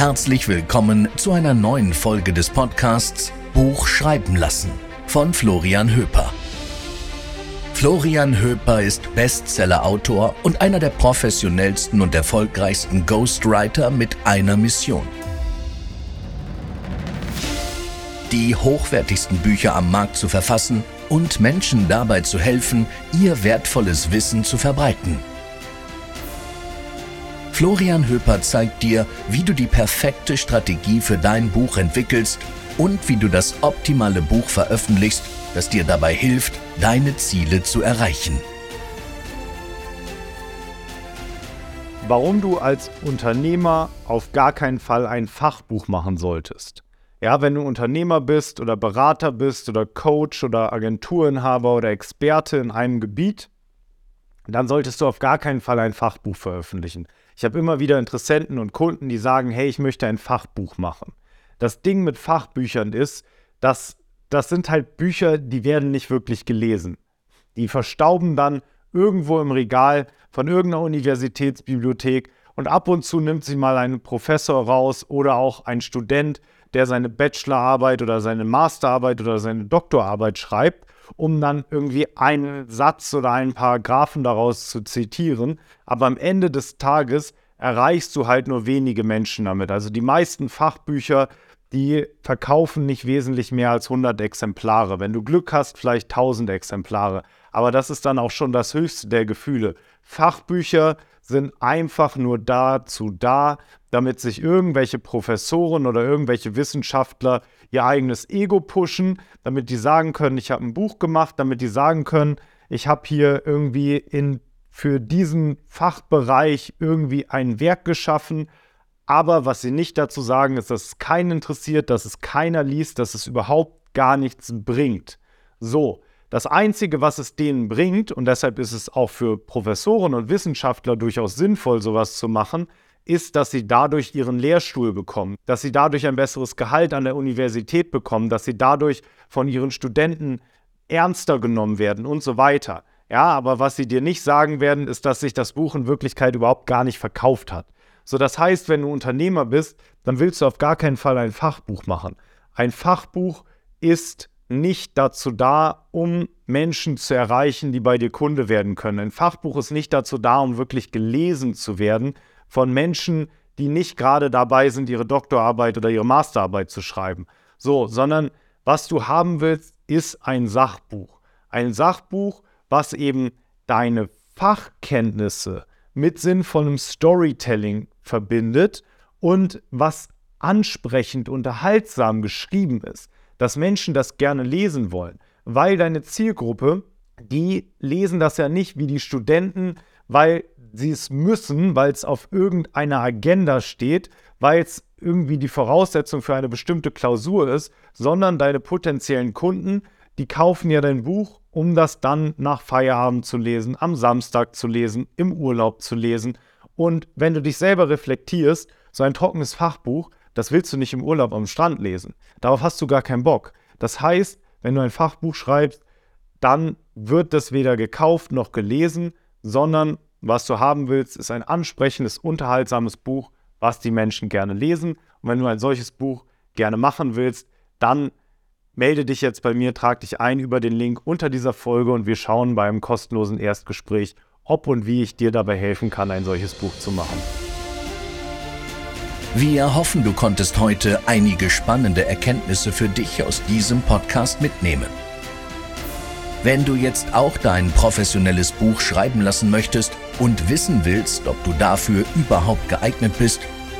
Herzlich willkommen zu einer neuen Folge des Podcasts Buch schreiben lassen von Florian Höper. Florian Höper ist Bestseller-Autor und einer der professionellsten und erfolgreichsten Ghostwriter mit einer Mission. Die hochwertigsten Bücher am Markt zu verfassen und Menschen dabei zu helfen, ihr wertvolles Wissen zu verbreiten. Florian Höper zeigt dir, wie du die perfekte Strategie für dein Buch entwickelst und wie du das optimale Buch veröffentlichst, das dir dabei hilft, deine Ziele zu erreichen. Warum du als Unternehmer auf gar keinen Fall ein Fachbuch machen solltest. Ja, wenn du Unternehmer bist oder Berater bist oder Coach oder Agenturinhaber oder Experte in einem Gebiet, dann solltest du auf gar keinen Fall ein Fachbuch veröffentlichen. Ich habe immer wieder Interessenten und Kunden, die sagen, hey, ich möchte ein Fachbuch machen. Das Ding mit Fachbüchern ist, dass das sind halt Bücher, die werden nicht wirklich gelesen. Die verstauben dann irgendwo im Regal von irgendeiner Universitätsbibliothek und ab und zu nimmt sie mal ein Professor raus oder auch ein Student, der seine Bachelorarbeit oder seine Masterarbeit oder seine Doktorarbeit schreibt um dann irgendwie einen Satz oder einen Paragraphen daraus zu zitieren. Aber am Ende des Tages erreichst du halt nur wenige Menschen damit. Also die meisten Fachbücher, die verkaufen nicht wesentlich mehr als 100 Exemplare. Wenn du Glück hast, vielleicht 1000 Exemplare. Aber das ist dann auch schon das höchste der Gefühle. Fachbücher sind einfach nur dazu da, damit sich irgendwelche Professoren oder irgendwelche Wissenschaftler ihr eigenes Ego pushen, damit die sagen können, ich habe ein Buch gemacht, damit die sagen können, ich habe hier irgendwie in, für diesen Fachbereich irgendwie ein Werk geschaffen. Aber was sie nicht dazu sagen, ist, dass es keinen interessiert, dass es keiner liest, dass es überhaupt gar nichts bringt. So, das Einzige, was es denen bringt, und deshalb ist es auch für Professoren und Wissenschaftler durchaus sinnvoll, sowas zu machen, ist, dass sie dadurch ihren Lehrstuhl bekommen, dass sie dadurch ein besseres Gehalt an der Universität bekommen, dass sie dadurch von ihren Studenten ernster genommen werden und so weiter. Ja, aber was sie dir nicht sagen werden, ist, dass sich das Buch in Wirklichkeit überhaupt gar nicht verkauft hat. So, das heißt, wenn du Unternehmer bist, dann willst du auf gar keinen Fall ein Fachbuch machen. Ein Fachbuch ist nicht dazu da, um Menschen zu erreichen, die bei dir Kunde werden können. Ein Fachbuch ist nicht dazu da, um wirklich gelesen zu werden von Menschen, die nicht gerade dabei sind, ihre Doktorarbeit oder ihre Masterarbeit zu schreiben. So, sondern was du haben willst, ist ein Sachbuch. Ein Sachbuch, was eben deine Fachkenntnisse mit sinnvollem Storytelling verbindet und was ansprechend, unterhaltsam geschrieben ist dass Menschen das gerne lesen wollen, weil deine Zielgruppe, die lesen das ja nicht wie die Studenten, weil sie es müssen, weil es auf irgendeiner Agenda steht, weil es irgendwie die Voraussetzung für eine bestimmte Klausur ist, sondern deine potenziellen Kunden, die kaufen ja dein Buch, um das dann nach Feierabend zu lesen, am Samstag zu lesen, im Urlaub zu lesen. Und wenn du dich selber reflektierst, so ein trockenes Fachbuch, das willst du nicht im Urlaub am Strand lesen. Darauf hast du gar keinen Bock. Das heißt, wenn du ein Fachbuch schreibst, dann wird das weder gekauft noch gelesen, sondern was du haben willst, ist ein ansprechendes, unterhaltsames Buch, was die Menschen gerne lesen. Und wenn du ein solches Buch gerne machen willst, dann melde dich jetzt bei mir, trag dich ein über den Link unter dieser Folge und wir schauen beim kostenlosen Erstgespräch, ob und wie ich dir dabei helfen kann, ein solches Buch zu machen. Wir hoffen, du konntest heute einige spannende Erkenntnisse für dich aus diesem Podcast mitnehmen. Wenn du jetzt auch dein professionelles Buch schreiben lassen möchtest und wissen willst, ob du dafür überhaupt geeignet bist,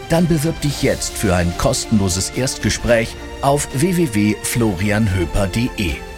dann bewirb dich jetzt für ein kostenloses Erstgespräch auf www.florianhöper.de.